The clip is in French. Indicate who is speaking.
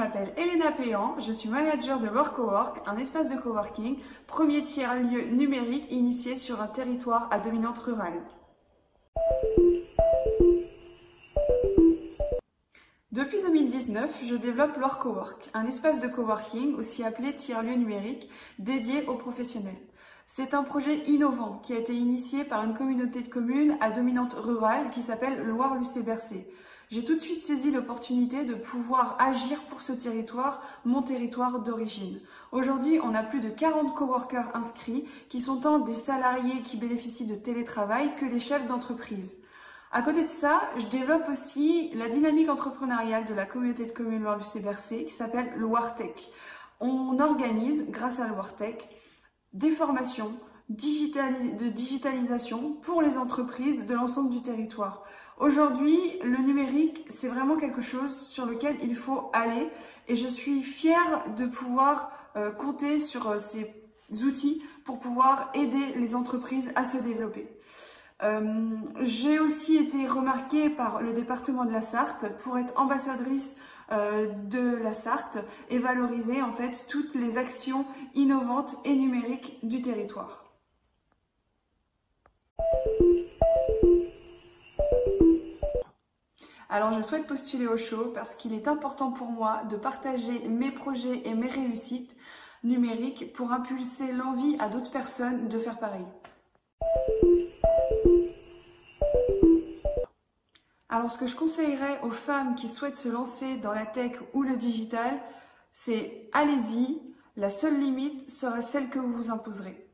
Speaker 1: m'appelle Elena Péan, je suis manager de WorkOwork, un espace de coworking, premier tiers-lieu numérique initié sur un territoire à dominante rurale. Depuis 2019, je développe WorkOwork, un espace de coworking, aussi appelé tiers-lieu numérique, dédié aux professionnels. C'est un projet innovant qui a été initié par une communauté de communes à dominante rurale qui s'appelle Loire-Lucé-Bercé j'ai tout de suite saisi l'opportunité de pouvoir agir pour ce territoire, mon territoire d'origine. Aujourd'hui, on a plus de 40 coworkers inscrits qui sont tant des salariés qui bénéficient de télétravail que des chefs d'entreprise. À côté de ça, je développe aussi la dynamique entrepreneuriale de la communauté de communes Loire-Lucé-Bercé qui s'appelle Loire-Tech. On organise, grâce à Loire-Tech, des formations de digitalisation pour les entreprises de l'ensemble du territoire. Aujourd'hui, le numérique, c'est vraiment quelque chose sur lequel il faut aller et je suis fière de pouvoir euh, compter sur euh, ces outils pour pouvoir aider les entreprises à se développer. Euh, j'ai aussi été remarquée par le département de la Sarthe pour être ambassadrice de la Sarthe et valoriser en fait toutes les actions innovantes et numériques du territoire. Alors je souhaite postuler au show parce qu'il est important pour moi de partager mes projets et mes réussites numériques pour impulser l'envie à d'autres personnes de faire pareil. Alors ce que je conseillerais aux femmes qui souhaitent se lancer dans la tech ou le digital, c'est allez-y, la seule limite sera celle que vous vous imposerez.